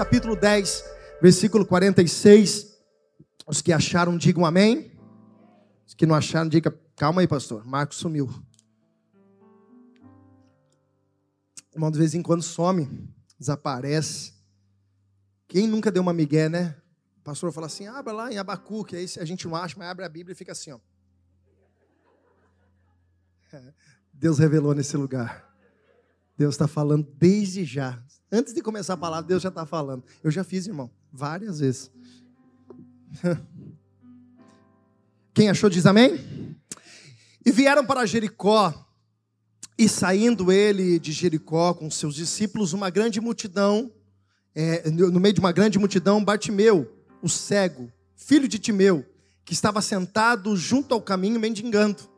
capítulo 10, versículo 46. Os que acharam, digam amém. Os que não acharam, digam, calma aí, pastor. Marcos sumiu. Irmão, de vez em quando some, desaparece. Quem nunca deu uma migué, né? O pastor fala assim: abra lá em Abacuque. Aí a gente não acha, mas abre a Bíblia e fica assim, ó. Deus revelou nesse lugar. Deus está falando desde já. Antes de começar a palavra, Deus já está falando. Eu já fiz, irmão, várias vezes. Quem achou diz amém? E vieram para Jericó, e saindo ele de Jericó com seus discípulos, uma grande multidão, é, no meio de uma grande multidão, Bartimeu, o cego, filho de Timeu, que estava sentado junto ao caminho mendigando.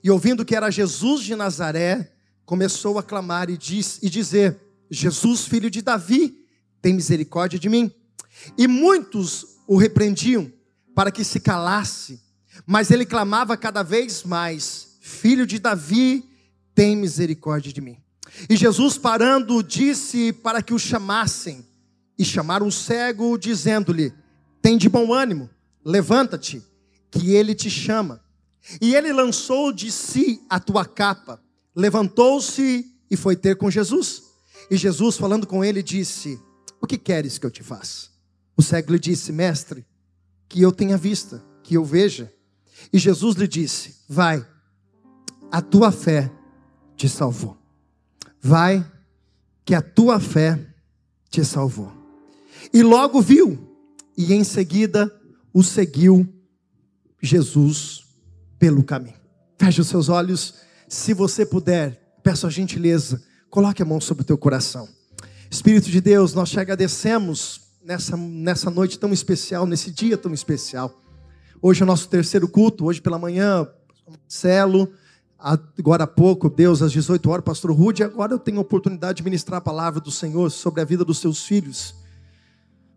E ouvindo que era Jesus de Nazaré, começou a clamar e, diz, e dizer: Jesus, filho de Davi, tem misericórdia de mim. E muitos o repreendiam para que se calasse, mas ele clamava cada vez mais: Filho de Davi, tem misericórdia de mim. E Jesus, parando, disse para que o chamassem. E chamaram o cego, dizendo-lhe: Tem de bom ânimo, levanta-te, que ele te chama. E ele lançou de si a tua capa, levantou-se e foi ter com Jesus. E Jesus, falando com ele, disse: O que queres que eu te faça? O cego lhe disse: Mestre, que eu tenha vista, que eu veja. E Jesus lhe disse: Vai, a tua fé te salvou. Vai, que a tua fé te salvou. E logo viu, e em seguida o seguiu Jesus pelo caminho. Feche os seus olhos, se você puder, peço a gentileza, coloque a mão sobre o teu coração. Espírito de Deus, nós te agradecemos nessa, nessa noite tão especial, nesse dia tão especial. Hoje é o nosso terceiro culto, hoje pela manhã, Marcelo, agora há pouco, Deus, às 18 horas, pastor Rude, agora eu tenho a oportunidade de ministrar a palavra do Senhor sobre a vida dos seus filhos.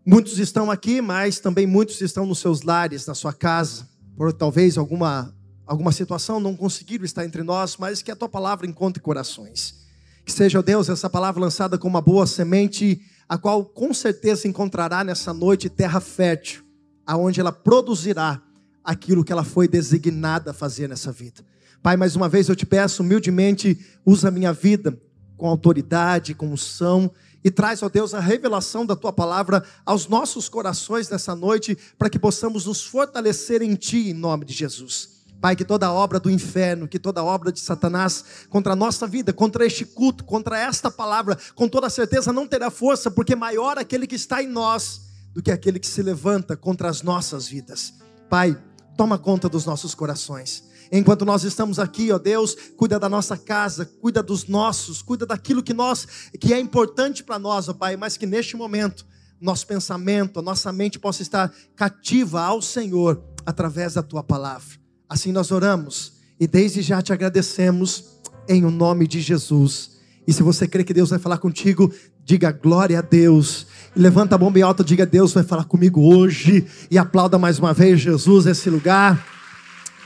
Muitos estão aqui, mas também muitos estão nos seus lares, na sua casa, por talvez alguma, alguma situação não conseguiram estar entre nós, mas que a tua palavra encontre corações. Que seja, Deus, essa palavra lançada como uma boa semente a qual com certeza encontrará nessa noite terra fértil, aonde ela produzirá aquilo que ela foi designada a fazer nessa vida. Pai, mais uma vez eu te peço humildemente, usa a minha vida com autoridade, com unção e traz, ó Deus, a revelação da tua palavra aos nossos corações nessa noite, para que possamos nos fortalecer em ti, em nome de Jesus. Pai, que toda obra do inferno, que toda obra de Satanás contra a nossa vida, contra este culto, contra esta palavra, com toda certeza não terá força, porque maior aquele que está em nós do que aquele que se levanta contra as nossas vidas. Pai, toma conta dos nossos corações. Enquanto nós estamos aqui, ó Deus, cuida da nossa casa, cuida dos nossos, cuida daquilo que nós que é importante para nós, ó Pai, mas que neste momento nosso pensamento, a nossa mente possa estar cativa ao Senhor através da tua palavra. Assim nós oramos e desde já te agradecemos em o nome de Jesus. E se você crê que Deus vai falar contigo, diga glória a Deus. E levanta a bomba em alta, diga Deus vai falar comigo hoje. E aplauda mais uma vez Jesus nesse lugar.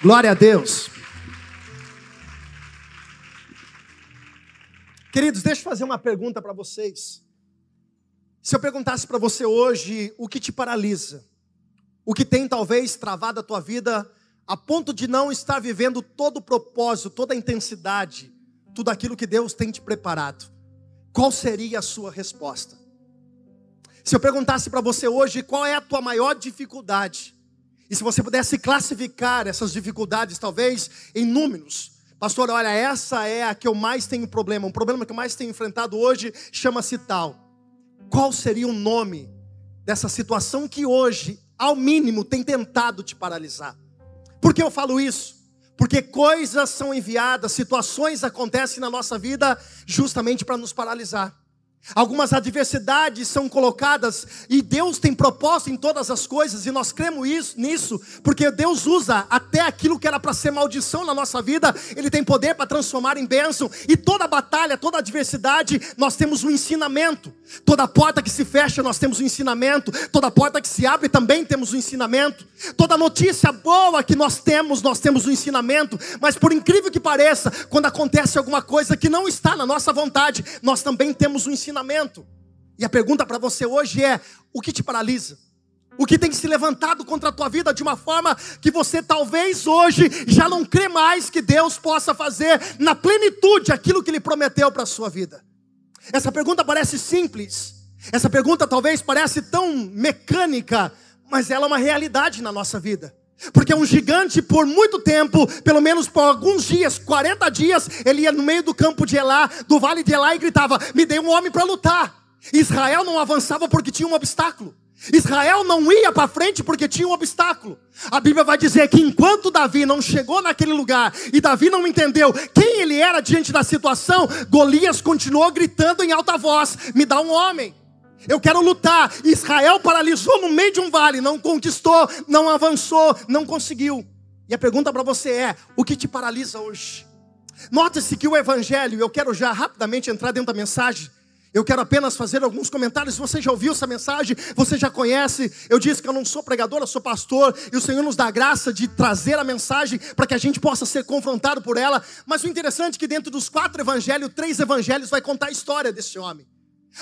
Glória a Deus. Queridos, deixa eu fazer uma pergunta para vocês. Se eu perguntasse para você hoje o que te paralisa, o que tem talvez travado a tua vida a ponto de não estar vivendo todo o propósito, toda a intensidade, tudo aquilo que Deus tem te preparado, qual seria a sua resposta? Se eu perguntasse para você hoje qual é a tua maior dificuldade, e se você pudesse classificar essas dificuldades, talvez em números, pastor, olha, essa é a que eu mais tenho problema, um problema que eu mais tenho enfrentado hoje chama-se tal. Qual seria o nome dessa situação que hoje, ao mínimo, tem tentado te paralisar? Por que eu falo isso? Porque coisas são enviadas, situações acontecem na nossa vida justamente para nos paralisar. Algumas adversidades são colocadas e Deus tem propósito em todas as coisas e nós cremos isso, nisso, porque Deus usa até aquilo que era para ser maldição na nossa vida, Ele tem poder para transformar em bênção. E toda batalha, toda adversidade, nós temos um ensinamento. Toda porta que se fecha, nós temos um ensinamento. Toda porta que se abre, também temos um ensinamento. Toda notícia boa que nós temos, nós temos um ensinamento. Mas por incrível que pareça, quando acontece alguma coisa que não está na nossa vontade, nós também temos um ensinamento ensinamento. E a pergunta para você hoje é: o que te paralisa? O que tem se levantado contra a tua vida de uma forma que você talvez hoje já não crê mais que Deus possa fazer na plenitude aquilo que Ele prometeu para a sua vida? Essa pergunta parece simples, essa pergunta talvez parece tão mecânica, mas ela é uma realidade na nossa vida. Porque um gigante, por muito tempo, pelo menos por alguns dias, 40 dias, ele ia no meio do campo de Elá, do vale de Elá, e gritava: Me dê um homem para lutar. Israel não avançava porque tinha um obstáculo. Israel não ia para frente porque tinha um obstáculo. A Bíblia vai dizer que enquanto Davi não chegou naquele lugar e Davi não entendeu quem ele era diante da situação, Golias continuou gritando em alta voz: Me dá um homem. Eu quero lutar. Israel paralisou no meio de um vale, não conquistou, não avançou, não conseguiu. E a pergunta para você é: o que te paralisa hoje? Note-se que o Evangelho, eu quero já rapidamente entrar dentro da mensagem. Eu quero apenas fazer alguns comentários. Você já ouviu essa mensagem? Você já conhece? Eu disse que eu não sou pregador, eu sou pastor. E o Senhor nos dá a graça de trazer a mensagem para que a gente possa ser confrontado por ela. Mas o interessante é que dentro dos quatro evangelhos, três evangelhos vai contar a história desse homem.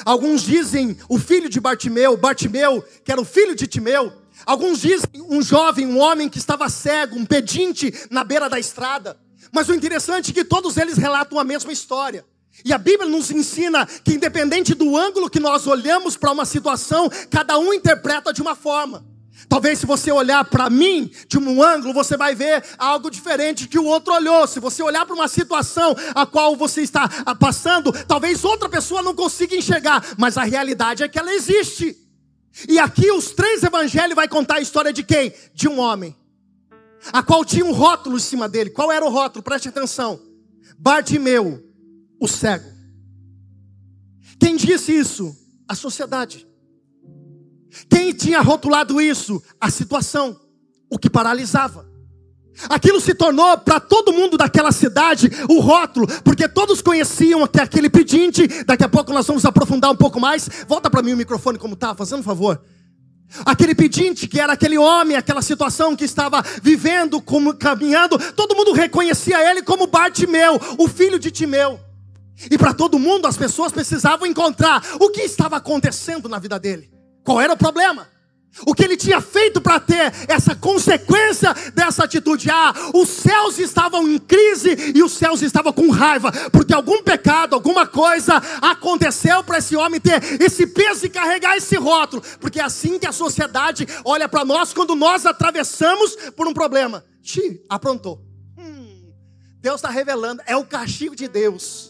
Alguns dizem o filho de Bartimeu, Bartimeu, que era o filho de Timeu. Alguns dizem um jovem, um homem que estava cego, um pedinte na beira da estrada. Mas o interessante é que todos eles relatam a mesma história. E a Bíblia nos ensina que, independente do ângulo que nós olhamos para uma situação, cada um interpreta de uma forma. Talvez se você olhar para mim de um ângulo, você vai ver algo diferente que o outro olhou. Se você olhar para uma situação a qual você está ah, passando, talvez outra pessoa não consiga enxergar, mas a realidade é que ela existe. E aqui os três evangelhos vai contar a história de quem? De um homem, a qual tinha um rótulo em cima dele. Qual era o rótulo? Preste atenção. Bartimeu, o cego. Quem disse isso? A sociedade. Quem tinha rotulado isso? A situação, o que paralisava. Aquilo se tornou para todo mundo daquela cidade o rótulo, porque todos conheciam que aquele pedinte. Daqui a pouco nós vamos aprofundar um pouco mais. Volta para mim o microfone como está, fazendo um favor. Aquele pedinte que era aquele homem, aquela situação que estava vivendo, como caminhando, todo mundo reconhecia ele como Bartimeu, o filho de Timeu. E para todo mundo as pessoas precisavam encontrar o que estava acontecendo na vida dele. Qual era o problema? O que ele tinha feito para ter essa consequência dessa atitude? Ah, os céus estavam em crise e os céus estavam com raiva, porque algum pecado, alguma coisa aconteceu para esse homem ter esse peso e carregar esse rótulo, porque é assim que a sociedade olha para nós quando nós atravessamos por um problema. Xi, aprontou. Hum, Deus está revelando, é o castigo de Deus.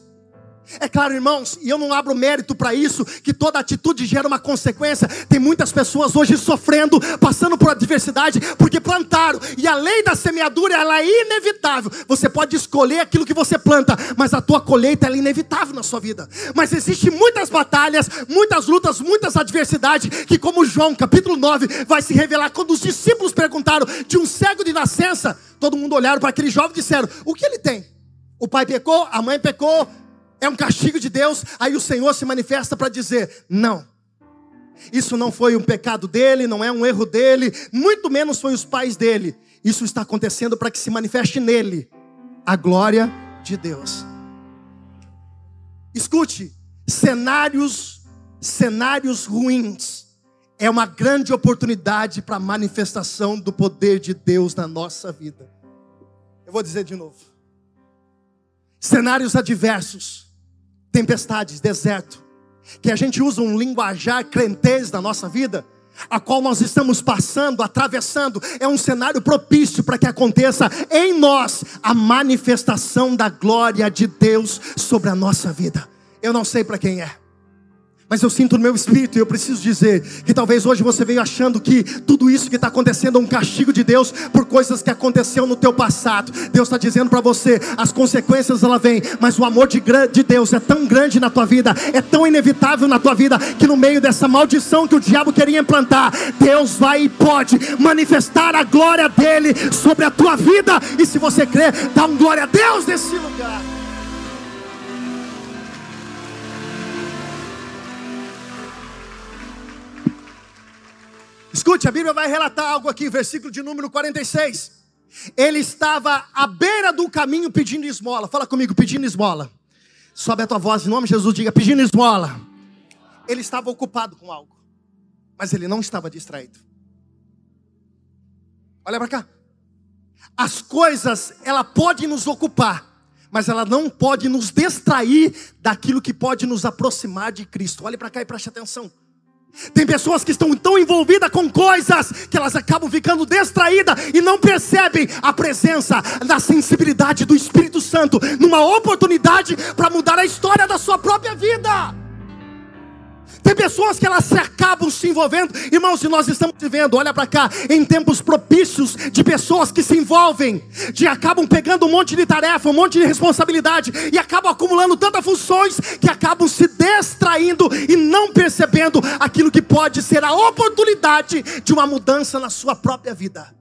É claro, irmãos, e eu não abro mérito para isso, que toda atitude gera uma consequência. Tem muitas pessoas hoje sofrendo, passando por adversidade, porque plantaram. E a lei da semeadura, ela é inevitável. Você pode escolher aquilo que você planta, mas a tua colheita é inevitável na sua vida. Mas existem muitas batalhas, muitas lutas, muitas adversidades, que como João, capítulo 9, vai se revelar. Quando os discípulos perguntaram de um cego de nascença, todo mundo olharam para aquele jovem e disseram: O que ele tem? O pai pecou, a mãe pecou, é um castigo de Deus, aí o Senhor se manifesta para dizer: não, isso não foi um pecado dele, não é um erro dele, muito menos foi os pais dele. Isso está acontecendo para que se manifeste nele a glória de Deus. Escute, cenários, cenários ruins é uma grande oportunidade para a manifestação do poder de Deus na nossa vida. Eu vou dizer de novo. Cenários adversos tempestades, deserto, que a gente usa um linguajar crentez da nossa vida, a qual nós estamos passando, atravessando, é um cenário propício para que aconteça em nós a manifestação da glória de Deus sobre a nossa vida. Eu não sei para quem é. Mas eu sinto no meu espírito e eu preciso dizer que talvez hoje você veio achando que tudo isso que está acontecendo é um castigo de Deus por coisas que aconteceu no teu passado. Deus está dizendo para você, as consequências ela vem, mas o amor de, de Deus é tão grande na tua vida, é tão inevitável na tua vida que no meio dessa maldição que o diabo queria implantar, Deus vai e pode manifestar a glória dele sobre a tua vida. E se você crer, dá um glória a Deus nesse lugar. Escute, a Bíblia vai relatar algo aqui, versículo de número 46. Ele estava à beira do caminho pedindo esmola. Fala comigo, pedindo esmola. Sobe a tua voz em nome de Jesus, diga pedindo esmola. ele estava ocupado com algo, mas ele não estava distraído. Olha para cá. As coisas, ela pode nos ocupar, mas ela não pode nos distrair daquilo que pode nos aproximar de Cristo. Olhe para cá e preste atenção. Tem pessoas que estão tão envolvidas com coisas que elas acabam ficando distraídas e não percebem a presença da sensibilidade do Espírito Santo numa oportunidade para mudar a história da sua própria vida. Tem pessoas que elas se acabam se envolvendo, irmãos, e nós estamos vivendo, olha para cá, em tempos propícios de pessoas que se envolvem, de acabam pegando um monte de tarefa, um monte de responsabilidade e acabam acumulando tantas funções que acabam se distraindo e não percebendo aquilo que pode ser a oportunidade de uma mudança na sua própria vida.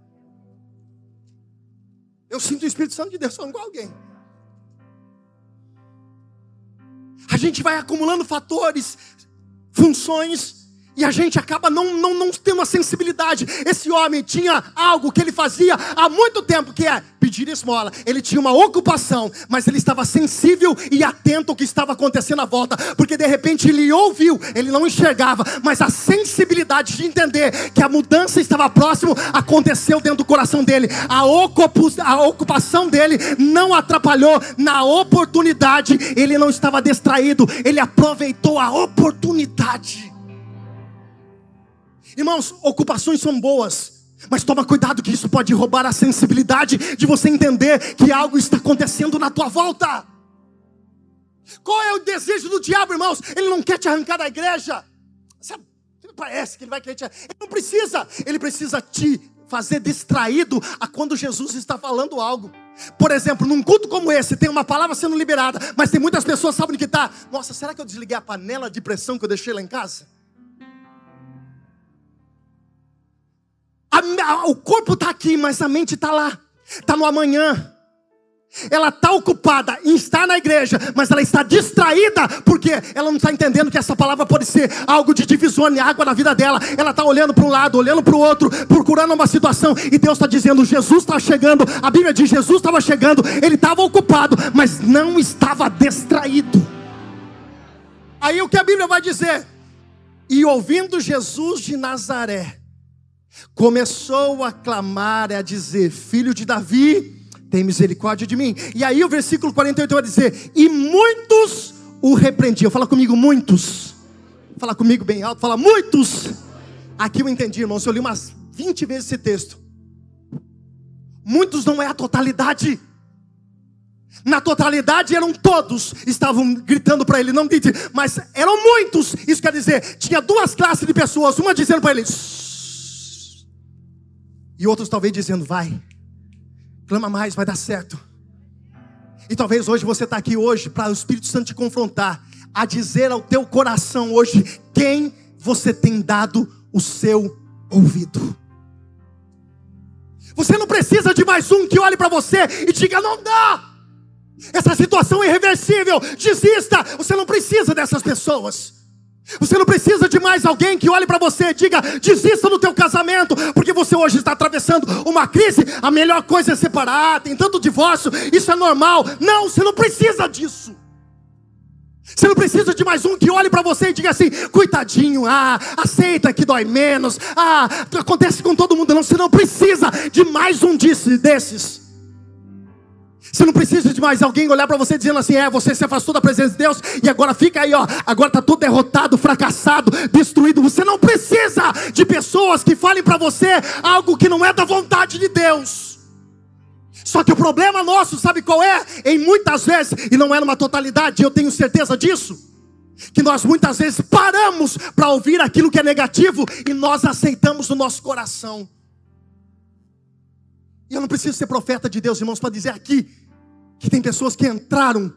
Eu sinto o Espírito Santo de Deus falando com alguém. A gente vai acumulando fatores, funções e a gente acaba não, não, não tendo uma sensibilidade. Esse homem tinha algo que ele fazia há muito tempo, que é pedir esmola. Ele tinha uma ocupação, mas ele estava sensível e atento ao que estava acontecendo à volta, porque de repente ele ouviu, ele não enxergava, mas a sensibilidade de entender que a mudança estava próximo aconteceu dentro do coração dele. A, a ocupação dele não atrapalhou na oportunidade, ele não estava distraído, ele aproveitou a oportunidade. Irmãos, ocupações são boas, mas toma cuidado que isso pode roubar a sensibilidade de você entender que algo está acontecendo na tua volta. Qual é o desejo do diabo, irmãos? Ele não quer te arrancar da igreja. Parece que ele vai querer te Ele não precisa, ele precisa te fazer distraído a quando Jesus está falando algo. Por exemplo, num culto como esse, tem uma palavra sendo liberada, mas tem muitas pessoas sabem que está. Nossa, será que eu desliguei a panela de pressão que eu deixei lá em casa? A, o corpo está aqui, mas a mente está lá, está no amanhã. Ela está ocupada em estar na igreja, mas ela está distraída porque ela não está entendendo que essa palavra pode ser algo de divisão de água na vida dela. Ela está olhando para um lado, olhando para o outro, procurando uma situação, e Deus está dizendo: Jesus está chegando. A Bíblia diz: Jesus estava chegando, ele estava ocupado, mas não estava distraído. Aí o que a Bíblia vai dizer? E ouvindo Jesus de Nazaré, começou a clamar, a dizer: Filho de Davi, tem misericórdia de mim. E aí o versículo 48 vai dizer: E muitos o repreendiam. Fala comigo, muitos. Fala comigo bem alto, fala muitos. Aqui eu entendi, irmãos, eu li umas 20 vezes esse texto. Muitos não é a totalidade. Na totalidade eram todos, estavam gritando para ele, não grite, mas eram muitos. Isso quer dizer, tinha duas classes de pessoas, uma dizendo para ele: e outros talvez dizendo: vai, clama mais, vai dar certo. E talvez hoje você está aqui hoje para o Espírito Santo te confrontar, a dizer ao teu coração hoje quem você tem dado o seu ouvido. Você não precisa de mais um que olhe para você e diga: não dá. Essa situação é irreversível, desista. Você não precisa dessas pessoas. Você não precisa de mais alguém que olhe para você e diga: desista do teu casamento, porque você hoje está atravessando uma crise. A melhor coisa é separar, tem tanto divórcio, isso é normal. Não, você não precisa disso. Você não precisa de mais um que olhe para você e diga assim: coitadinho, ah, aceita que dói menos, ah, acontece com todo mundo. Não, você não precisa de mais um desses. Você não precisa de mais alguém olhar para você dizendo assim: é, você se afastou da presença de Deus e agora fica aí, ó, agora está tudo derrotado, fracassado, destruído. Você não precisa de pessoas que falem para você algo que não é da vontade de Deus. Só que o problema nosso, sabe qual é? Em muitas vezes, e não é numa totalidade, eu tenho certeza disso, que nós muitas vezes paramos para ouvir aquilo que é negativo e nós aceitamos no nosso coração. E eu não preciso ser profeta de Deus, irmãos, para dizer aqui que tem pessoas que entraram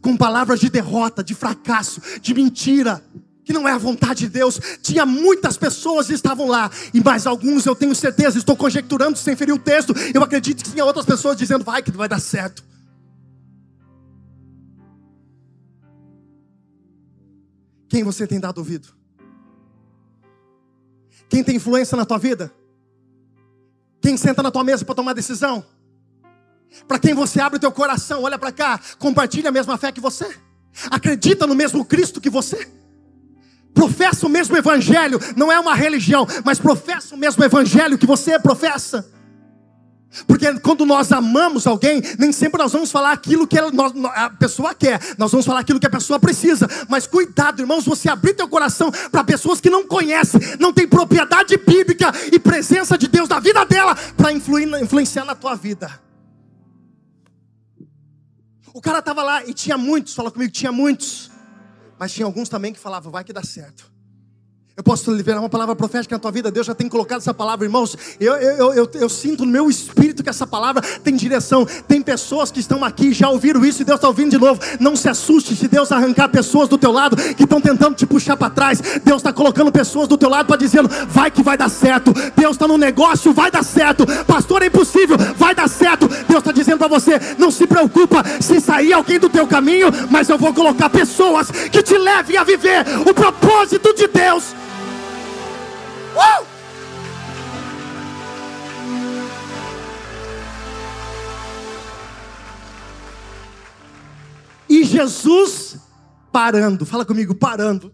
com palavras de derrota, de fracasso, de mentira, que não é a vontade de Deus. Tinha muitas pessoas que estavam lá, e mais alguns eu tenho certeza, estou conjecturando sem ferir o texto. Eu acredito que tinha outras pessoas dizendo: vai que vai dar certo. Quem você tem dado ouvido? Quem tem influência na tua vida? Quem senta na tua mesa para tomar decisão? Para quem você abre o teu coração, olha para cá, compartilha a mesma fé que você, acredita no mesmo Cristo que você. professa o mesmo evangelho, não é uma religião, mas professa o mesmo evangelho que você professa. Porque quando nós amamos alguém, nem sempre nós vamos falar aquilo que a pessoa quer, nós vamos falar aquilo que a pessoa precisa. Mas cuidado, irmãos, você abrir teu coração para pessoas que não conhecem, não tem propriedade bíblica e presença de Deus na vida dela para influenciar na tua vida. O cara estava lá e tinha muitos, fala comigo, tinha muitos. Mas tinha alguns também que falavam, vai que dá certo. Eu posso liberar uma palavra profética na tua vida. Deus já tem colocado essa palavra, irmãos. Eu, eu, eu, eu, sinto no meu espírito que essa palavra tem direção. Tem pessoas que estão aqui, já ouviram isso e Deus está ouvindo de novo. Não se assuste se Deus arrancar pessoas do teu lado que estão tentando te puxar para trás. Deus está colocando pessoas do teu lado para dizendo: vai que vai dar certo. Deus está no negócio, vai dar certo. Pastor, é impossível, vai dar certo. Deus está dizendo para você: não se preocupa se sair alguém do teu caminho, mas eu vou colocar pessoas que te levem a viver o propósito de Deus. E Jesus parando, fala comigo, parando.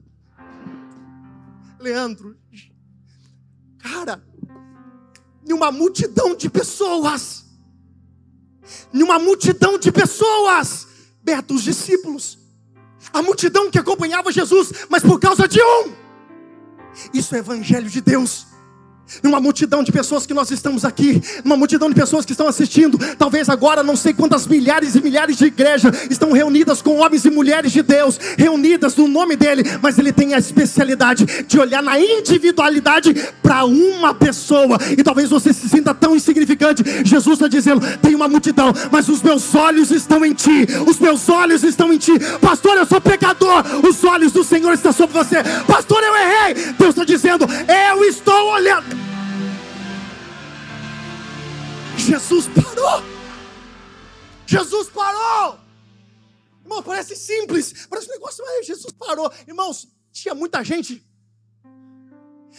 Leandro, cara, em uma multidão de pessoas, em uma multidão de pessoas, Beto, os discípulos, a multidão que acompanhava Jesus, mas por causa de um, isso é evangelho de Deus numa multidão de pessoas que nós estamos aqui, numa multidão de pessoas que estão assistindo, talvez agora não sei quantas milhares e milhares de igrejas estão reunidas com homens e mulheres de Deus, reunidas no nome dele, mas ele tem a especialidade de olhar na individualidade para uma pessoa, e talvez você se sinta tão insignificante. Jesus está dizendo: tem uma multidão, mas os meus olhos estão em ti, os meus olhos estão em ti, pastor. Eu sou pecador, os olhos do Senhor estão sobre você, pastor. Eu errei. Deus está dizendo: eu estou olhando. Jesus parou. Jesus parou. Irmão, parece simples, parece um negócio, mas Jesus parou. Irmãos, tinha muita gente,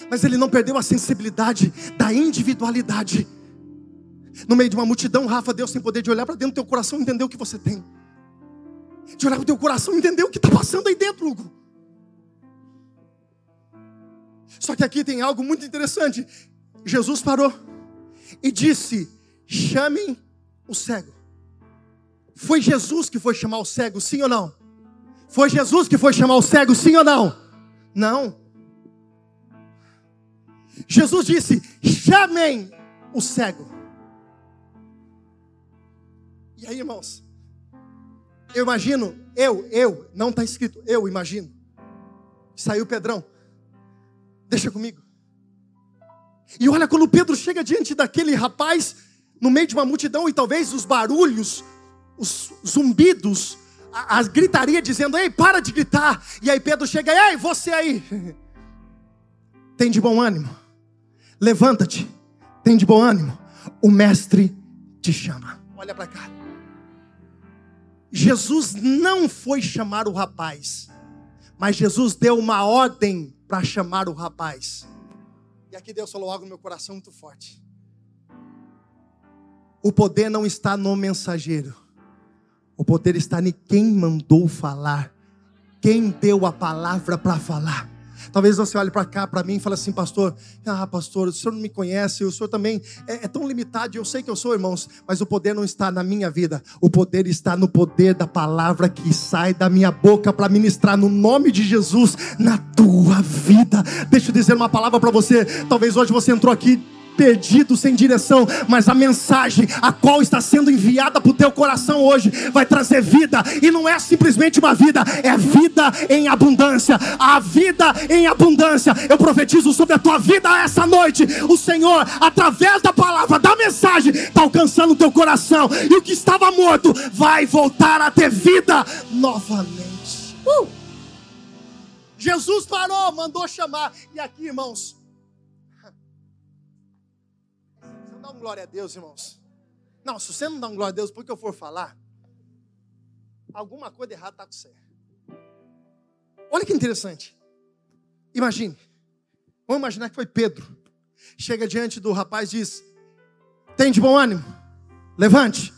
mas ele não perdeu a sensibilidade da individualidade. No meio de uma multidão, Rafa, Deus tem poder de olhar para dentro do teu coração e entender o que você tem. De olhar para o teu coração e entender o que está passando aí dentro, Hugo. Só que aqui tem algo muito interessante. Jesus parou e disse: chamem o cego. Foi Jesus que foi chamar o cego, sim ou não? Foi Jesus que foi chamar o cego, sim ou não? Não. Jesus disse: chamem o cego. E aí, irmãos? Eu imagino, eu, eu, não está escrito, eu imagino. Saiu Pedrão. Deixa comigo. E olha, quando Pedro chega diante daquele rapaz, no meio de uma multidão e talvez os barulhos, os zumbidos, a, a gritaria dizendo: Ei, para de gritar. E aí Pedro chega: Ei, você aí, tem de bom ânimo, levanta-te, tem de bom ânimo, o Mestre te chama. Olha para cá. Jesus não foi chamar o rapaz, mas Jesus deu uma ordem para chamar o rapaz. E aqui Deus falou algo no meu coração muito forte. O poder não está no mensageiro. O poder está em quem mandou falar. Quem deu a palavra para falar. Talvez você olhe para cá, para mim, e fale assim, pastor, ah, pastor, o senhor não me conhece, o senhor também é, é, tão limitado, eu sei que eu sou, irmãos, mas o poder não está na minha vida, o poder está no poder da palavra que sai da minha boca para ministrar no nome de Jesus na tua vida. Deixa eu dizer uma palavra para você, talvez hoje você entrou aqui perdido, sem direção, mas a mensagem a qual está sendo enviada para o teu coração hoje vai trazer vida, e não é simplesmente uma vida, é vida em abundância. A vida em abundância. Eu profetizo sobre a tua vida essa noite. O Senhor, através da palavra, da mensagem, está alcançando o teu coração, e o que estava morto vai voltar a ter vida novamente. Uh! Jesus parou, mandou chamar, e aqui, irmãos dá um glória a Deus, irmãos. Não, se você não dá um glória a Deus, porque eu for falar, alguma coisa errada está com você. Olha que interessante. Imagine. Vamos imaginar que foi Pedro. Chega diante do rapaz e diz: Tem de bom ânimo? Levante.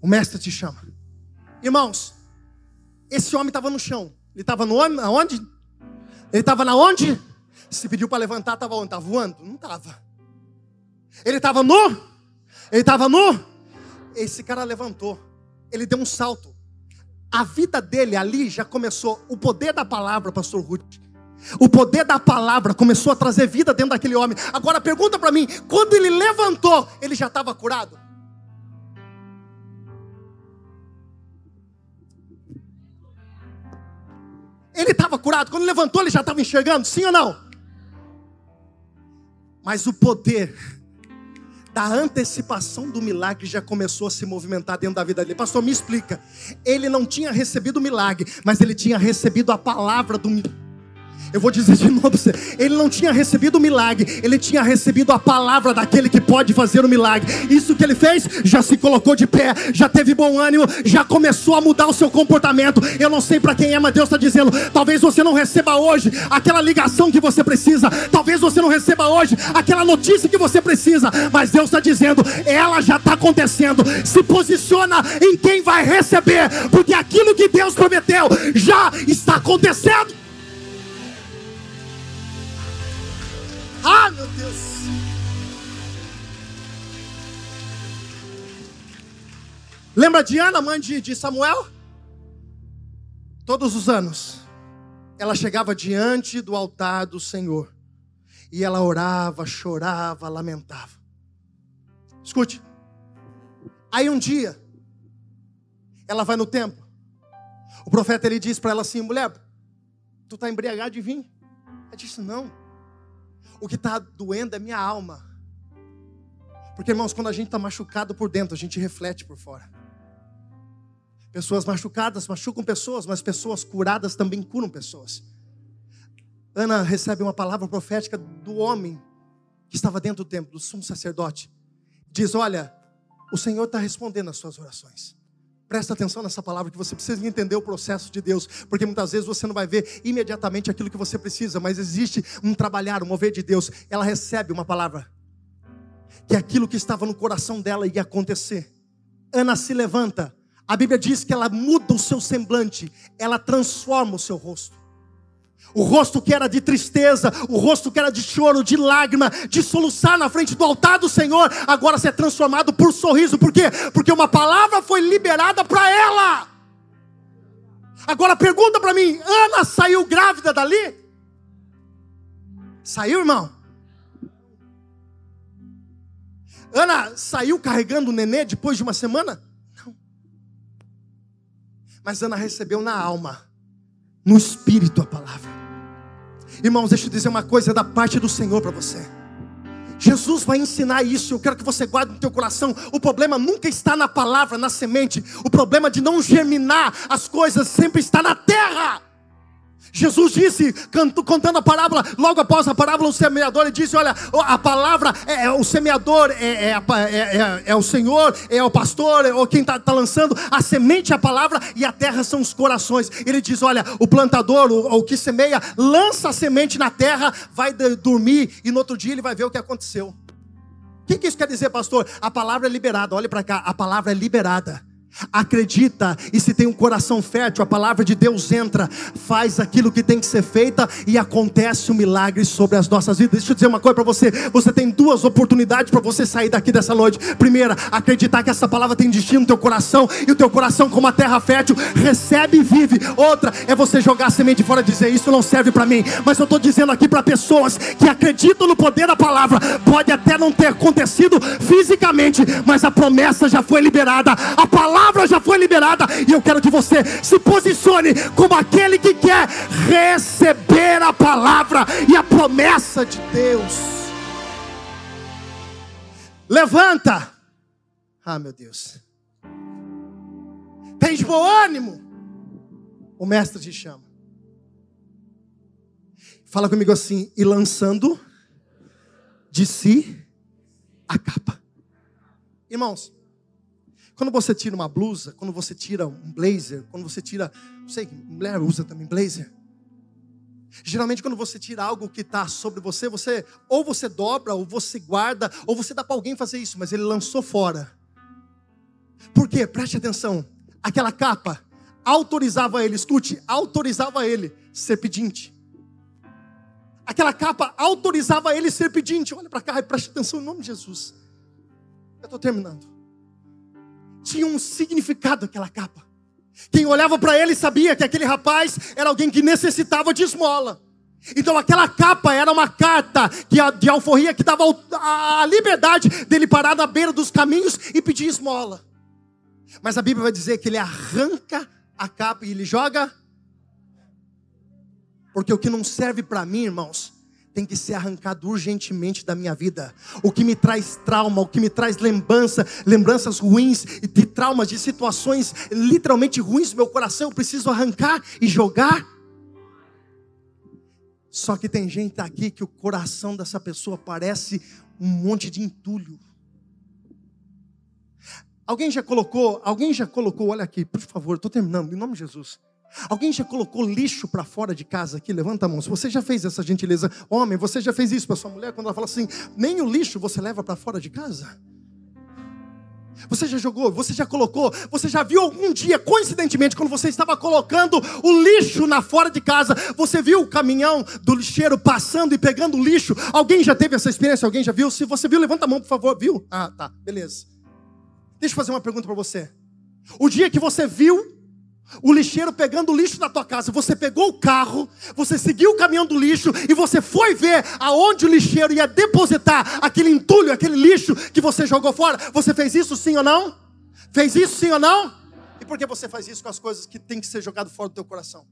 O mestre te chama. Irmãos, esse homem estava no chão. Ele estava no onde? Ele estava na onde? Se pediu para levantar, estava onde? Estava voando? Não estava. Ele estava nu? Ele estava nu? Esse cara levantou. Ele deu um salto. A vida dele ali já começou. O poder da palavra, pastor Ruth. O poder da palavra começou a trazer vida dentro daquele homem. Agora pergunta para mim: quando ele levantou, ele já estava curado? Ele estava curado. Quando levantou, ele já estava enxergando, sim ou não? Mas o poder da antecipação do milagre já começou a se movimentar dentro da vida dele. Pastor, me explica. Ele não tinha recebido o milagre, mas ele tinha recebido a palavra do milagre. Eu vou dizer de novo para você. Ele não tinha recebido o milagre, ele tinha recebido a palavra daquele que pode fazer o milagre. Isso que ele fez, já se colocou de pé, já teve bom ânimo, já começou a mudar o seu comportamento. Eu não sei para quem é, mas Deus está dizendo: talvez você não receba hoje aquela ligação que você precisa, talvez você não receba hoje aquela notícia que você precisa, mas Deus está dizendo: ela já está acontecendo. Se posiciona em quem vai receber, porque aquilo que Deus prometeu já está acontecendo. Ah, meu Deus. Lembra de Ana, mãe de, de Samuel? Todos os anos, ela chegava diante do altar do Senhor e ela orava, chorava, lamentava. Escute. Aí um dia, ela vai no templo. O profeta ele diz para ela assim: mulher, tu está embriagada de vinho? Ela disse: não. O que está doendo é minha alma. Porque, irmãos, quando a gente está machucado por dentro, a gente reflete por fora. Pessoas machucadas machucam pessoas, mas pessoas curadas também curam pessoas. Ana recebe uma palavra profética do homem que estava dentro do templo, do sumo sacerdote. Diz: Olha, o Senhor está respondendo as suas orações. Presta atenção nessa palavra que você precisa entender o processo de Deus, porque muitas vezes você não vai ver imediatamente aquilo que você precisa, mas existe um trabalhar, um mover de Deus. Ela recebe uma palavra que aquilo que estava no coração dela ia acontecer. Ana se levanta. A Bíblia diz que ela muda o seu semblante, ela transforma o seu rosto. O rosto que era de tristeza, o rosto que era de choro, de lágrima, de soluçar na frente do altar do Senhor, agora se é transformado por sorriso. Por quê? Porque uma palavra foi liberada para ela. Agora pergunta para mim: Ana saiu grávida dali? Saiu, irmão? Ana saiu carregando o nenê depois de uma semana? Não. Mas Ana recebeu na alma, no espírito a palavra. Irmãos, deixa eu dizer uma coisa da parte do Senhor para você. Jesus vai ensinar isso. Eu quero que você guarde no teu coração. O problema nunca está na palavra, na semente. O problema de não germinar as coisas sempre está na terra. Jesus disse, contando a parábola, logo após a parábola, o semeador, ele disse: Olha, a palavra, é, é o semeador é, é, é, é, o Senhor, é o pastor, é quem está tá lançando, a semente é a palavra e a terra são os corações. Ele diz: Olha, o plantador, o, o que semeia, lança a semente na terra, vai dormir e no outro dia ele vai ver o que aconteceu. O que, que isso quer dizer, pastor? A palavra é liberada, olhe para cá, a palavra é liberada. Acredita, e se tem um coração fértil, a palavra de Deus entra, faz aquilo que tem que ser feita e acontece um milagre sobre as nossas vidas. Deixa eu dizer uma coisa para você: você tem duas oportunidades para você sair daqui dessa noite. Primeira, acreditar que essa palavra tem destino no teu coração e o teu coração, como a terra fértil, recebe e vive. Outra é você jogar a semente fora e dizer: Isso não serve para mim. Mas eu estou dizendo aqui para pessoas que acreditam no poder da palavra, pode até não ter acontecido fisicamente, mas a promessa já foi liberada. A palavra já foi liberada e eu quero que você se posicione como aquele que quer receber a palavra e a promessa de Deus. Levanta. Ah, meu Deus. De bom ânimo. O mestre te chama. Fala comigo assim, e lançando de si a capa. Irmãos, quando você tira uma blusa, quando você tira um blazer, quando você tira, não sei, mulher usa também blazer. Geralmente quando você tira algo que está sobre você, você ou você dobra, ou você guarda, ou você dá para alguém fazer isso, mas ele lançou fora. Por quê? Preste atenção. Aquela capa autorizava ele, escute, autorizava ele ser pedinte. Aquela capa autorizava ele ser pedinte. Olha para cá e preste atenção em nome de Jesus. Eu estou terminando. Tinha um significado aquela capa. Quem olhava para ele sabia que aquele rapaz era alguém que necessitava de esmola. Então aquela capa era uma carta de alforria que dava a liberdade dele parar na beira dos caminhos e pedir esmola. Mas a Bíblia vai dizer que ele arranca a capa e ele joga. Porque o que não serve para mim, irmãos, tem que ser arrancado urgentemente da minha vida. O que me traz trauma, o que me traz lembrança, lembranças ruins de traumas, de situações literalmente ruins no meu coração, eu preciso arrancar e jogar. Só que tem gente aqui que o coração dessa pessoa parece um monte de entulho. Alguém já colocou, alguém já colocou, olha aqui, por favor, estou terminando, em nome de Jesus. Alguém já colocou lixo para fora de casa aqui? Levanta a mão. Se você já fez essa gentileza, homem, você já fez isso para sua mulher quando ela fala assim: nem o lixo você leva para fora de casa? Você já jogou, você já colocou, você já viu algum dia, coincidentemente, quando você estava colocando o lixo na fora de casa, você viu o caminhão do lixeiro passando e pegando o lixo? Alguém já teve essa experiência? Alguém já viu? Se você viu, levanta a mão, por favor. Viu? Ah, tá, beleza. Deixa eu fazer uma pergunta para você. O dia que você viu o lixeiro pegando o lixo da tua casa, você pegou o carro, você seguiu o caminhão do lixo e você foi ver aonde o lixeiro ia depositar aquele entulho, aquele lixo que você jogou fora. Você fez isso sim ou não? Fez isso sim ou não? E por que você faz isso com as coisas que tem que ser jogado fora do teu coração?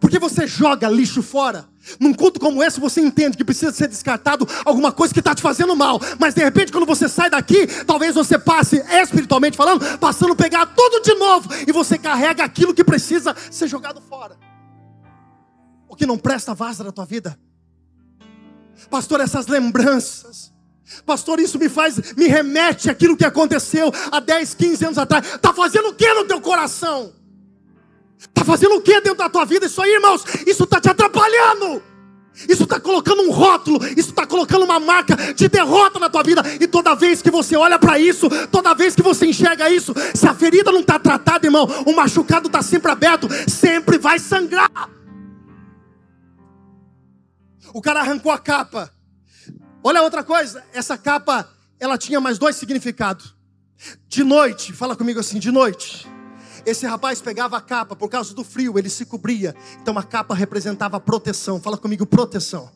Porque você joga lixo fora. Num culto como esse, você entende que precisa ser descartado alguma coisa que está te fazendo mal. Mas de repente, quando você sai daqui, talvez você passe, espiritualmente falando, passando pegar tudo de novo. E você carrega aquilo que precisa ser jogado fora. O que não presta vaza da tua vida. Pastor, essas lembranças. Pastor, isso me faz, me remete àquilo que aconteceu há 10, 15 anos atrás. Está fazendo o que no teu coração? Está fazendo o que dentro da tua vida? Isso aí, irmãos, isso está te atrapalhando. Isso está colocando um rótulo, isso está colocando uma marca de derrota na tua vida. E toda vez que você olha para isso, toda vez que você enxerga isso, se a ferida não está tratada, irmão, o machucado está sempre aberto, sempre vai sangrar. O cara arrancou a capa. Olha outra coisa, essa capa, ela tinha mais dois significados. De noite, fala comigo assim, de noite. Esse rapaz pegava a capa por causa do frio, ele se cobria. Então a capa representava proteção. Fala comigo, proteção.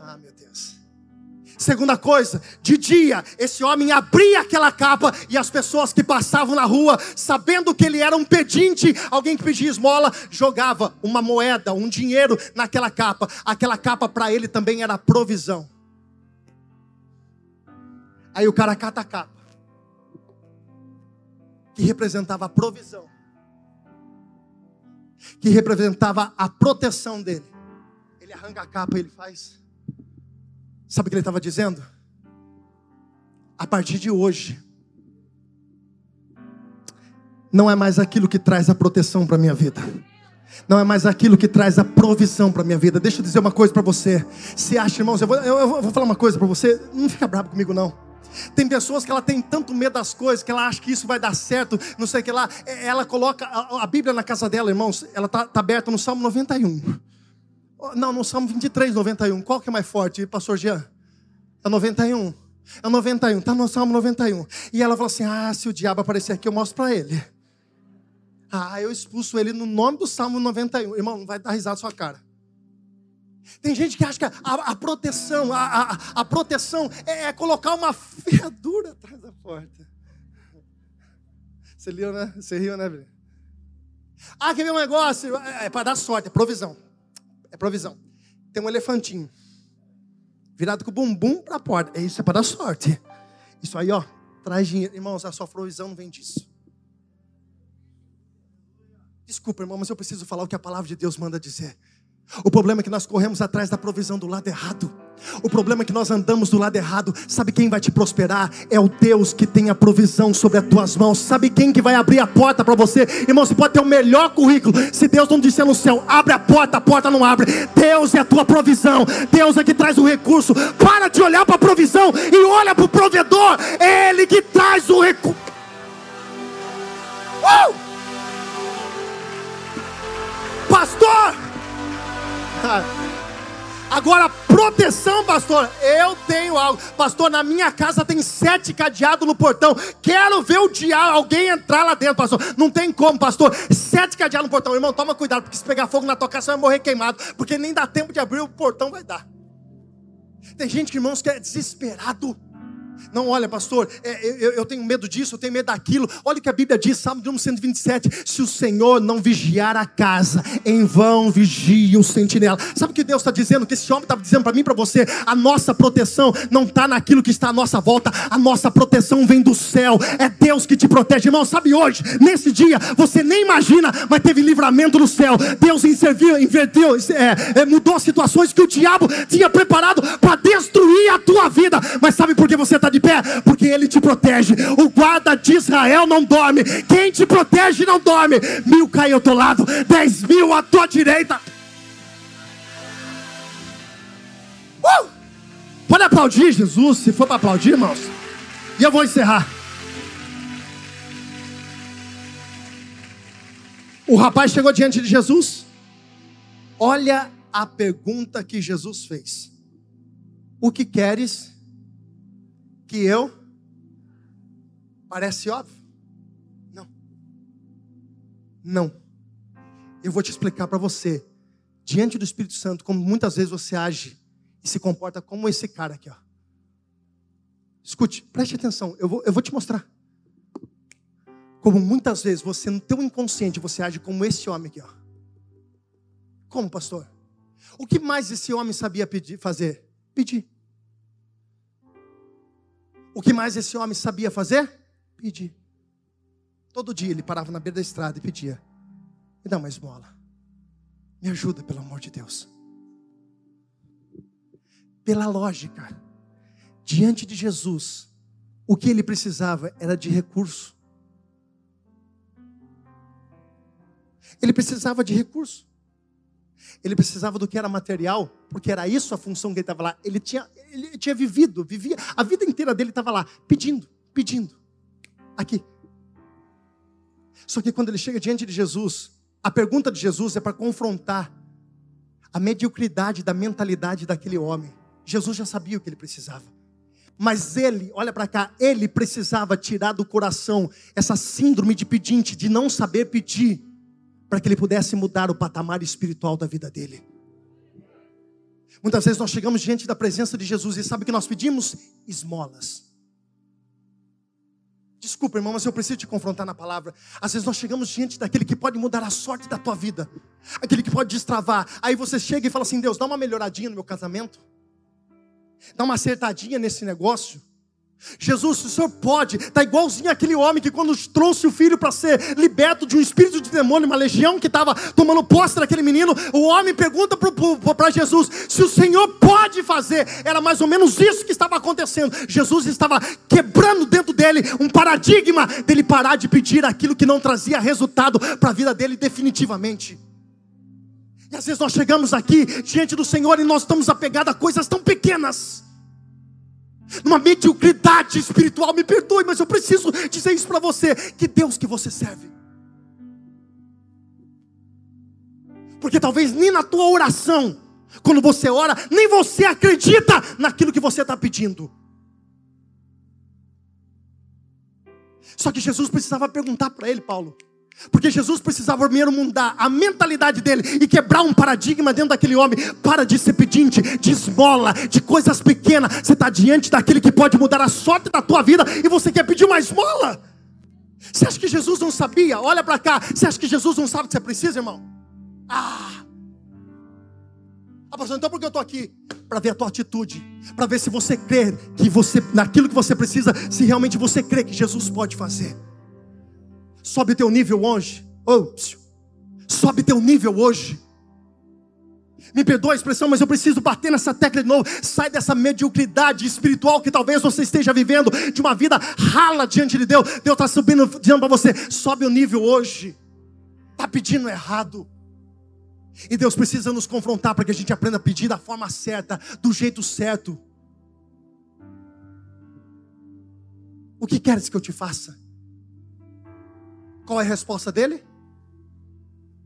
Ah, meu Deus. Segunda coisa, de dia, esse homem abria aquela capa e as pessoas que passavam na rua, sabendo que ele era um pedinte, alguém que pedia esmola, jogava uma moeda, um dinheiro naquela capa. Aquela capa para ele também era provisão. Aí o cara cata a capa que representava a provisão, que representava a proteção dele. Ele arranca a capa ele faz. Sabe o que ele estava dizendo? A partir de hoje, não é mais aquilo que traz a proteção para minha vida. Não é mais aquilo que traz a provisão para minha vida. Deixa eu dizer uma coisa para você. Se acha, irmãos, eu vou, eu, eu vou falar uma coisa para você. Não fica bravo comigo, não. Tem pessoas que ela tem tanto medo das coisas que ela acha que isso vai dar certo, não sei o que lá. É, ela coloca a, Bíblia na casa dela, irmãos, ela está tá aberta no Salmo 91. Não, no Salmo 23, 91. Qual que é mais forte, pastor Jean? É 91. É 91, está no Salmo 91. E ela fala assim: Ah, se o diabo aparecer aqui, eu mostro para ele. Ah, eu expulso ele no nome do Salmo 91. Irmão, não vai dar risada na sua cara. Tem gente que acha que a, a proteção, a, a, a proteção é, é, colocar uma ferradura atrás da porta. Você riu, né? Você riu, né? Ah, quer ver um negócio? É, é para dar sorte, é provisão. É provisão. Tem um elefantinho virado com o bumbum para a porta. É isso, é para dar sorte. Isso aí, ó, traz dinheiro. Irmãos, a sua provisão não vem disso. Desculpa, irmão, mas eu preciso falar o que a palavra de Deus manda dizer. O problema é que nós corremos atrás da provisão do lado errado. O problema é que nós andamos do lado errado. Sabe quem vai te prosperar? É o Deus que tem a provisão sobre as tuas mãos. Sabe quem que vai abrir a porta para você? Irmão, você pode ter o melhor currículo. Se Deus não disser no céu, abre a porta, a porta não abre. Deus é a tua provisão. Deus é que traz o recurso. Para de olhar para a provisão e olha para o provedor. É Ele que traz o recurso. Uh! Pastor! Agora, proteção, pastor. Eu tenho algo. Pastor, na minha casa tem sete cadeados no portão. Quero ver o diabo, alguém entrar lá dentro, pastor. Não tem como, pastor. Sete cadeados no portão. Irmão, toma cuidado, porque se pegar fogo na tua casa, você vai morrer queimado. Porque nem dá tempo de abrir o portão, vai dar. Tem gente, irmãos, que é desesperado. Não, olha, pastor, é, eu, tenho medo disso, eu tenho medo daquilo. Olha o que a Bíblia diz, Salmo 127. Se o Senhor não vigiar a casa, em vão vigia o sentinela. Sabe o que Deus está dizendo? Que esse homem estava dizendo para mim, para você: a nossa proteção não está naquilo que está à nossa volta, a nossa proteção vem do céu. É Deus que te protege, irmão. Sabe hoje, nesse dia, você nem imagina, mas teve livramento no céu. Deus invertiu, inverteu, é, é, mudou situações que o diabo tinha preparado para destruir a tua vida. Mas sabe por que você está de de pé? Porque Ele te protege. O guarda de Israel não dorme. Quem te protege não dorme. Mil cai ao teu lado, dez mil à tua direita. Uh! Pode aplaudir Jesus, se for para aplaudir, irmãos. E eu vou encerrar. O rapaz chegou diante de Jesus. Olha a pergunta que Jesus fez: O que queres que eu? Parece óbvio? Não. Não. Eu vou te explicar para você, diante do Espírito Santo, como muitas vezes você age e se comporta como esse cara aqui, ó. Escute, preste atenção, eu vou, eu vou te mostrar. Como muitas vezes você, no teu inconsciente, você age como esse homem aqui, ó. Como, pastor? O que mais esse homem sabia pedir, fazer? Pedir. O que mais esse homem sabia fazer? Pedir. Todo dia ele parava na beira da estrada e pedia: Me dá uma esmola. Me ajuda, pelo amor de Deus. Pela lógica, diante de Jesus, o que ele precisava era de recurso. Ele precisava de recurso. Ele precisava do que era material, porque era isso a função que ele estava lá. Ele tinha, ele tinha vivido, vivia, a vida inteira dele estava lá, pedindo, pedindo. Aqui. Só que quando ele chega diante de Jesus, a pergunta de Jesus é para confrontar a mediocridade da mentalidade daquele homem. Jesus já sabia o que ele precisava. Mas ele, olha para cá, ele precisava tirar do coração essa síndrome de pedinte, de não saber pedir para que ele pudesse mudar o patamar espiritual da vida dele. Muitas vezes nós chegamos diante da presença de Jesus e sabe o que nós pedimos? Esmolas. Desculpa, irmão, mas eu preciso te confrontar na palavra. Às vezes nós chegamos diante daquele que pode mudar a sorte da tua vida, aquele que pode destravar. Aí você chega e fala assim: Deus, dá uma melhoradinha no meu casamento, dá uma acertadinha nesse negócio. Jesus, o Senhor pode, está igualzinho aquele homem que quando trouxe o filho para ser liberto de um espírito de demônio, uma legião que estava tomando posse daquele menino, o homem pergunta para Jesus se o Senhor pode fazer. Era mais ou menos isso que estava acontecendo. Jesus estava quebrando dentro dele um paradigma dele parar de pedir aquilo que não trazia resultado para a vida dele definitivamente. E às vezes nós chegamos aqui diante do Senhor e nós estamos apegados a coisas tão pequenas numa mediocridade espiritual. Me perdoe, mas eu preciso dizer isso para você: que Deus que você serve. Porque talvez nem na tua oração, quando você ora, nem você acredita naquilo que você está pedindo. Só que Jesus precisava perguntar para ele, Paulo: porque Jesus precisava primeiro mudar a mentalidade dele e quebrar um paradigma dentro daquele homem. Para de ser pedinte, de esmola, de coisas pequenas. Você está diante daquele que pode mudar a sorte da tua vida e você quer pedir uma esmola. Você acha que Jesus não sabia? Olha para cá. Você acha que Jesus não sabe o que você precisa, irmão? Ah! Ah, pastor, então por que eu estou aqui? Para ver a tua atitude, para ver se você crê que você, naquilo que você precisa, se realmente você crê que Jesus pode fazer. Sobe teu nível hoje. Oh, sobe teu nível hoje. Me perdoa a expressão, mas eu preciso bater nessa tecla de novo. Sai dessa mediocridade espiritual que talvez você esteja vivendo, de uma vida rala diante de Deus. Deus está subindo, dizendo para você: sobe o nível hoje. Está pedindo errado. E Deus precisa nos confrontar para que a gente aprenda a pedir da forma certa, do jeito certo. O que queres que eu te faça? Qual é a resposta dele?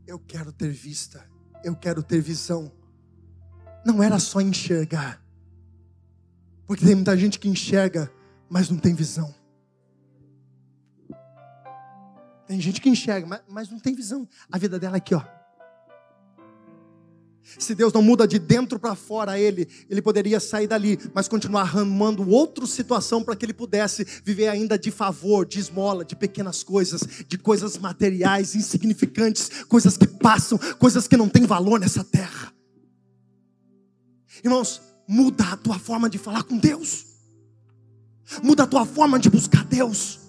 Eu quero ter vista, eu quero ter visão. não era só enxergar. Porque tem muita gente que enxerga, mas não tem visão. Tem gente que enxerga, mas, mas não tem visão. A vida dela é aqui, ó. Se Deus não muda de dentro para fora ele, ele poderia sair dali, mas continuar arrumando outra situação para que ele pudesse viver ainda de favor, de esmola, de pequenas coisas, de coisas materiais, insignificantes, coisas que passam, coisas que não têm valor nessa terra. Irmãos, muda a tua forma de falar com Deus, muda a tua forma de buscar Deus.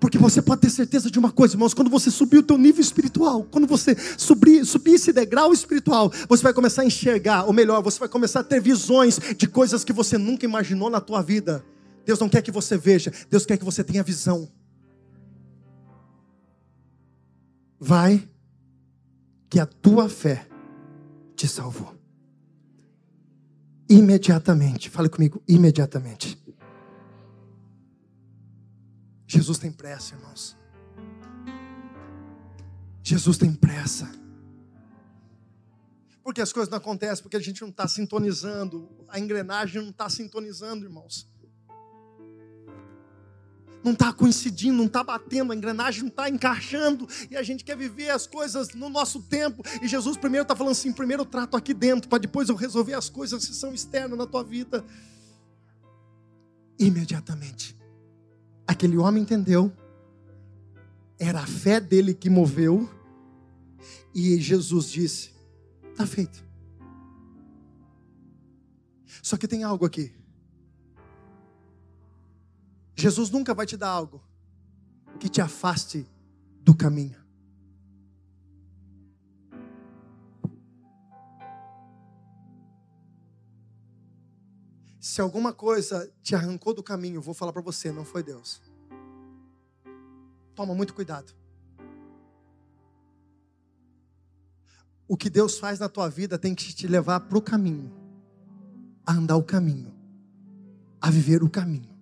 Porque você pode ter certeza de uma coisa, irmãos, quando você subir o teu nível espiritual, quando você subir, subir esse degrau espiritual, você vai começar a enxergar, ou melhor, você vai começar a ter visões de coisas que você nunca imaginou na tua vida. Deus não quer que você veja, Deus quer que você tenha visão. Vai que a tua fé te salvou. Imediatamente, fale comigo, imediatamente. Jesus tem pressa, irmãos. Jesus tem pressa. Porque as coisas não acontecem, porque a gente não está sintonizando, a engrenagem não está sintonizando, irmãos. Não está coincidindo, não está batendo, a engrenagem não está encaixando, e a gente quer viver as coisas no nosso tempo. E Jesus primeiro está falando assim: primeiro eu trato aqui dentro, para depois eu resolver as coisas que são externas na tua vida. Imediatamente. Aquele homem entendeu, era a fé dele que moveu, e Jesus disse: Está feito. Só que tem algo aqui. Jesus nunca vai te dar algo que te afaste do caminho. Se alguma coisa te arrancou do caminho, vou falar para você, não foi Deus. Toma muito cuidado. O que Deus faz na tua vida tem que te levar para o caminho, a andar o caminho, a viver o caminho.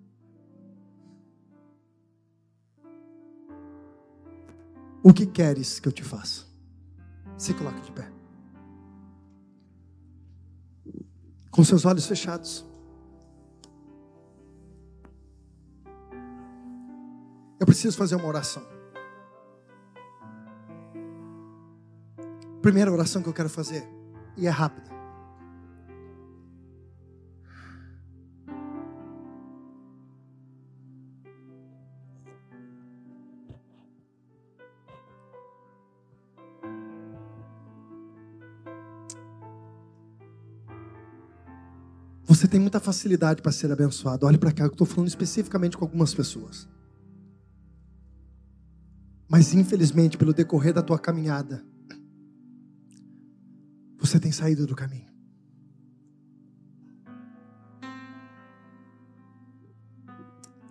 O que queres que eu te faça? Se coloque de pé. Com seus olhos fechados. Eu preciso fazer uma oração. Primeira oração que eu quero fazer, e é rápida. Você tem muita facilidade para ser abençoado. Olhe para cá, eu estou falando especificamente com algumas pessoas. Mas infelizmente, pelo decorrer da tua caminhada, você tem saído do caminho.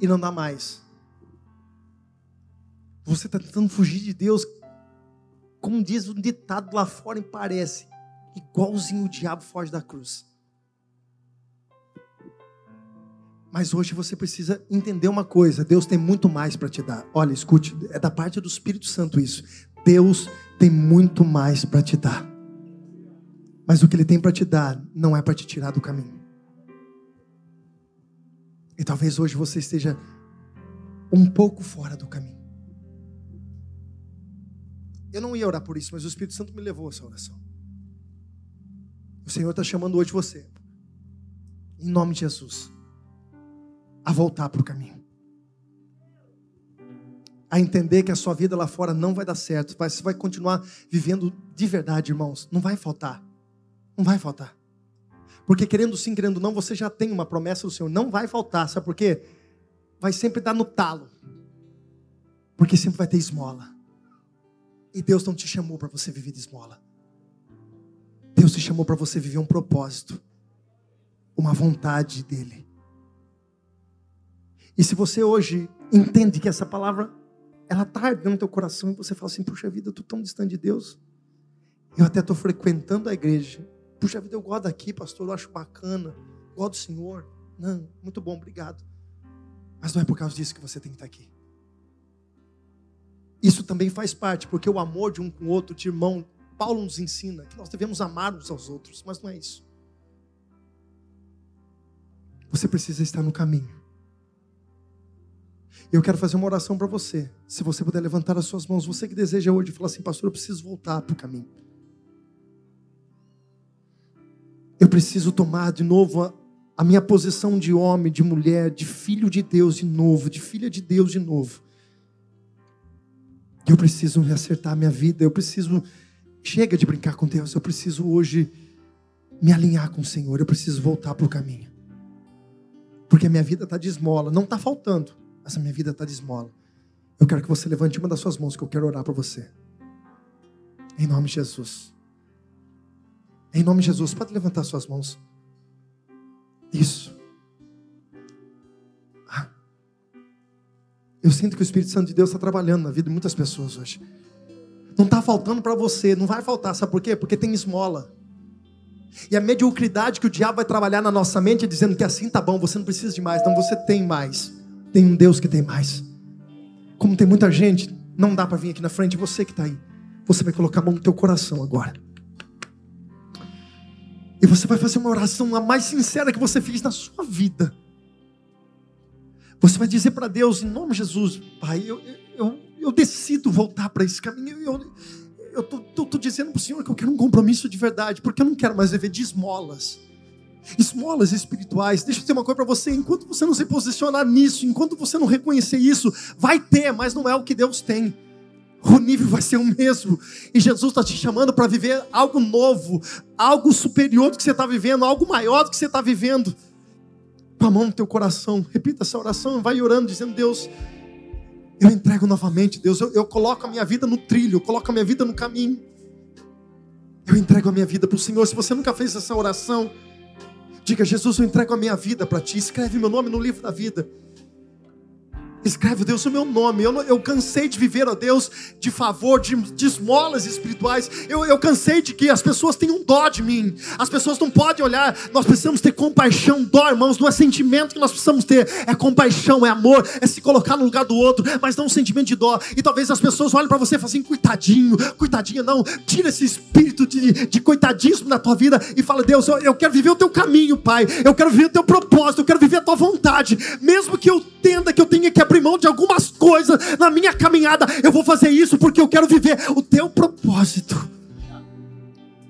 E não dá mais. Você está tentando fugir de Deus, como diz o ditado lá fora, e parece igualzinho o diabo foge da cruz. Mas hoje você precisa entender uma coisa: Deus tem muito mais para te dar. Olha, escute, é da parte do Espírito Santo isso. Deus tem muito mais para te dar. Mas o que Ele tem para te dar não é para te tirar do caminho. E talvez hoje você esteja um pouco fora do caminho. Eu não ia orar por isso, mas o Espírito Santo me levou a essa oração. O Senhor está chamando hoje você, em nome de Jesus a voltar para o caminho. A entender que a sua vida lá fora não vai dar certo. Você vai continuar vivendo de verdade, irmãos. Não vai faltar. Não vai faltar. Porque querendo sim, querendo não, você já tem uma promessa do Senhor. Não vai faltar. Sabe por quê? Vai sempre dar no talo. Porque sempre vai ter esmola. E Deus não te chamou para você viver de esmola. Deus te chamou para você viver um propósito. Uma vontade dEle. E se você hoje entende que essa palavra ela está ardendo no teu coração e você fala assim: puxa vida, eu estou tão distante de Deus. Eu até estou frequentando a igreja. Puxa vida, eu gosto daqui, pastor, eu acho bacana. Gosto do Senhor. Não, muito bom, obrigado. Mas não é por causa disso que você tem que estar aqui. Isso também faz parte, porque o amor de um com o outro, de irmão, Paulo nos ensina que nós devemos amar uns aos outros, mas não é isso. Você precisa estar no caminho. Eu quero fazer uma oração para você. Se você puder levantar as suas mãos, você que deseja hoje falar assim, pastor, eu preciso voltar para o caminho. Eu preciso tomar de novo a, a minha posição de homem, de mulher, de filho de Deus de novo, de filha de Deus de novo. Eu preciso reacertar a minha vida, eu preciso. Chega de brincar com Deus, eu preciso hoje me alinhar com o Senhor, eu preciso voltar para o caminho. Porque a minha vida está de esmola, não está faltando, mas a minha vida está de esmola. Eu quero que você levante uma das suas mãos, que eu quero orar para você. Em nome de Jesus. Em nome de Jesus, pode levantar suas mãos. Isso. Ah. Eu sinto que o Espírito Santo de Deus está trabalhando na vida de muitas pessoas hoje. Não está faltando para você, não vai faltar, sabe por quê? Porque tem esmola. E a mediocridade que o diabo vai trabalhar na nossa mente dizendo que assim tá bom, você não precisa de mais. Não, você tem mais. Tem um Deus que tem mais. Como tem muita gente, não dá para vir aqui na frente, você que está aí. Você vai colocar a mão no teu coração agora. E você vai fazer uma oração a mais sincera que você fez na sua vida. Você vai dizer para Deus, em nome de Jesus, Pai, eu, eu, eu decido voltar para esse caminho. Eu, eu estou dizendo para o Senhor que eu quero um compromisso de verdade, porque eu não quero mais viver de esmolas. Esmolas espirituais. Deixa eu dizer uma coisa para você: enquanto você não se posicionar nisso, enquanto você não reconhecer isso, vai ter, mas não é o que Deus tem o nível vai ser o mesmo. E Jesus está te chamando para viver algo novo, algo superior do que você está vivendo, algo maior do que você está vivendo. Com a mão no teu coração, repita essa oração, vai orando, dizendo: Deus, eu entrego novamente, Deus, eu, eu coloco a minha vida no trilho, eu coloco a minha vida no caminho. Eu entrego a minha vida para o Senhor. Se você nunca fez essa oração, diga: Jesus, eu entrego a minha vida para ti. Escreve meu nome no livro da vida. Escreve, Deus, o meu nome. Eu, eu cansei de viver, ó Deus, de favor, de, de esmolas espirituais. Eu, eu cansei de que as pessoas tenham dó de mim. As pessoas não podem olhar. Nós precisamos ter compaixão, dó, irmãos. Não é sentimento que nós precisamos ter. É compaixão, é amor, é se colocar no lugar do outro, mas não um sentimento de dó. E talvez as pessoas olhem para você e falem assim: coitadinho, coitadinha, não. Tira esse espírito de, de coitadismo da tua vida e fala: Deus, eu, eu quero viver o teu caminho, Pai. Eu quero viver o teu propósito. Eu quero viver a tua vontade. Mesmo que eu entenda que eu tenha que abrir abrir mão de algumas coisas na minha caminhada. Eu vou fazer isso porque eu quero viver o teu propósito.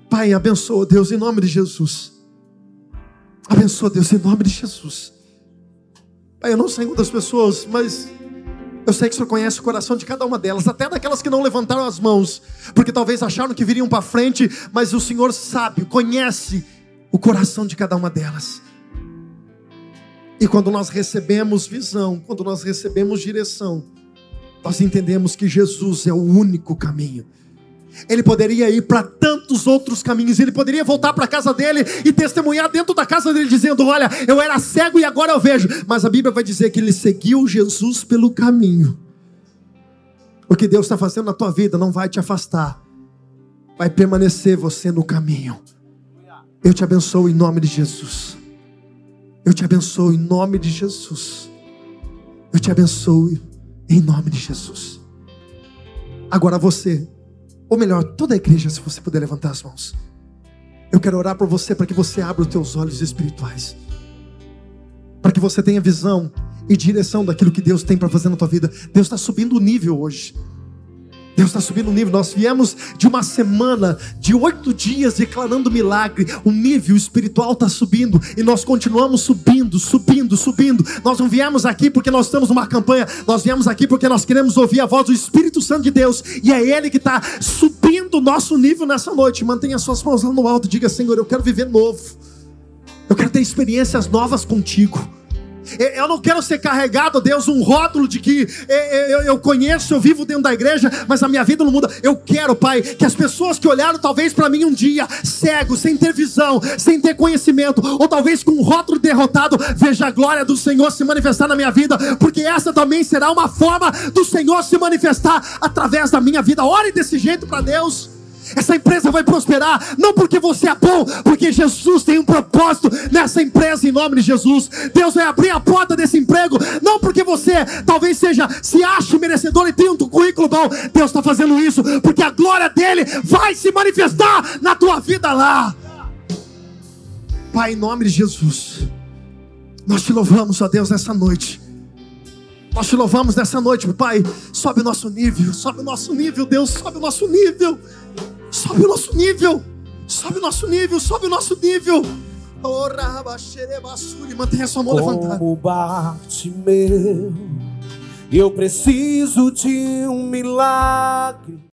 Pai, abençoa Deus em nome de Jesus. Abençoa Deus em nome de Jesus. Pai, eu não sei quantas pessoas, mas eu sei que o Senhor conhece o coração de cada uma delas, até daquelas que não levantaram as mãos, porque talvez acharam que viriam para frente, mas o Senhor sabe, conhece o coração de cada uma delas. E quando nós recebemos visão, quando nós recebemos direção, nós entendemos que Jesus é o único caminho. Ele poderia ir para tantos outros caminhos, ele poderia voltar para a casa dele e testemunhar dentro da casa dele, dizendo: Olha, eu era cego e agora eu vejo. Mas a Bíblia vai dizer que ele seguiu Jesus pelo caminho. O que Deus está fazendo na tua vida não vai te afastar, vai permanecer você no caminho. Eu te abençoo em nome de Jesus. Eu te abençoo em nome de Jesus. Eu te abençoo em nome de Jesus. Agora você, ou melhor, toda a igreja, se você puder levantar as mãos. Eu quero orar por você para que você abra os teus olhos espirituais. Para que você tenha visão e direção daquilo que Deus tem para fazer na tua vida. Deus está subindo o nível hoje. Deus está subindo o nível. Nós viemos de uma semana de oito dias declarando milagre. O nível espiritual está subindo e nós continuamos subindo, subindo, subindo. Nós não viemos aqui porque nós estamos numa campanha. Nós viemos aqui porque nós queremos ouvir a voz do Espírito Santo de Deus e é Ele que está subindo o nosso nível nessa noite. Mantenha suas mãos lá no alto diga: Senhor, eu quero viver novo. Eu quero ter experiências novas contigo. Eu não quero ser carregado, Deus, um rótulo de que eu conheço, eu vivo dentro da igreja, mas a minha vida não muda. Eu quero, Pai, que as pessoas que olharam talvez para mim um dia, cego, sem ter visão, sem ter conhecimento, ou talvez com um rótulo derrotado, veja a glória do Senhor se manifestar na minha vida, porque essa também será uma forma do Senhor se manifestar através da minha vida. Ore desse jeito para Deus. Essa empresa vai prosperar, não porque você é bom, porque Jesus tem um propósito nessa empresa em nome de Jesus. Deus vai abrir a porta desse emprego, não porque você talvez seja, se ache merecedor e tenha um currículo bom. Deus está fazendo isso porque a glória dele vai se manifestar na tua vida lá. Pai, em nome de Jesus, nós te louvamos, ó Deus, nessa noite. Nós te louvamos nessa noite, Pai. Sobe o nosso nível, sobe o nosso nível, Deus, sobe o nosso nível. Sobe o nosso nível. Sobe o nosso nível, sobe o nosso nível. Mantenha sua mão levantada. Como meu, eu preciso de um milagre.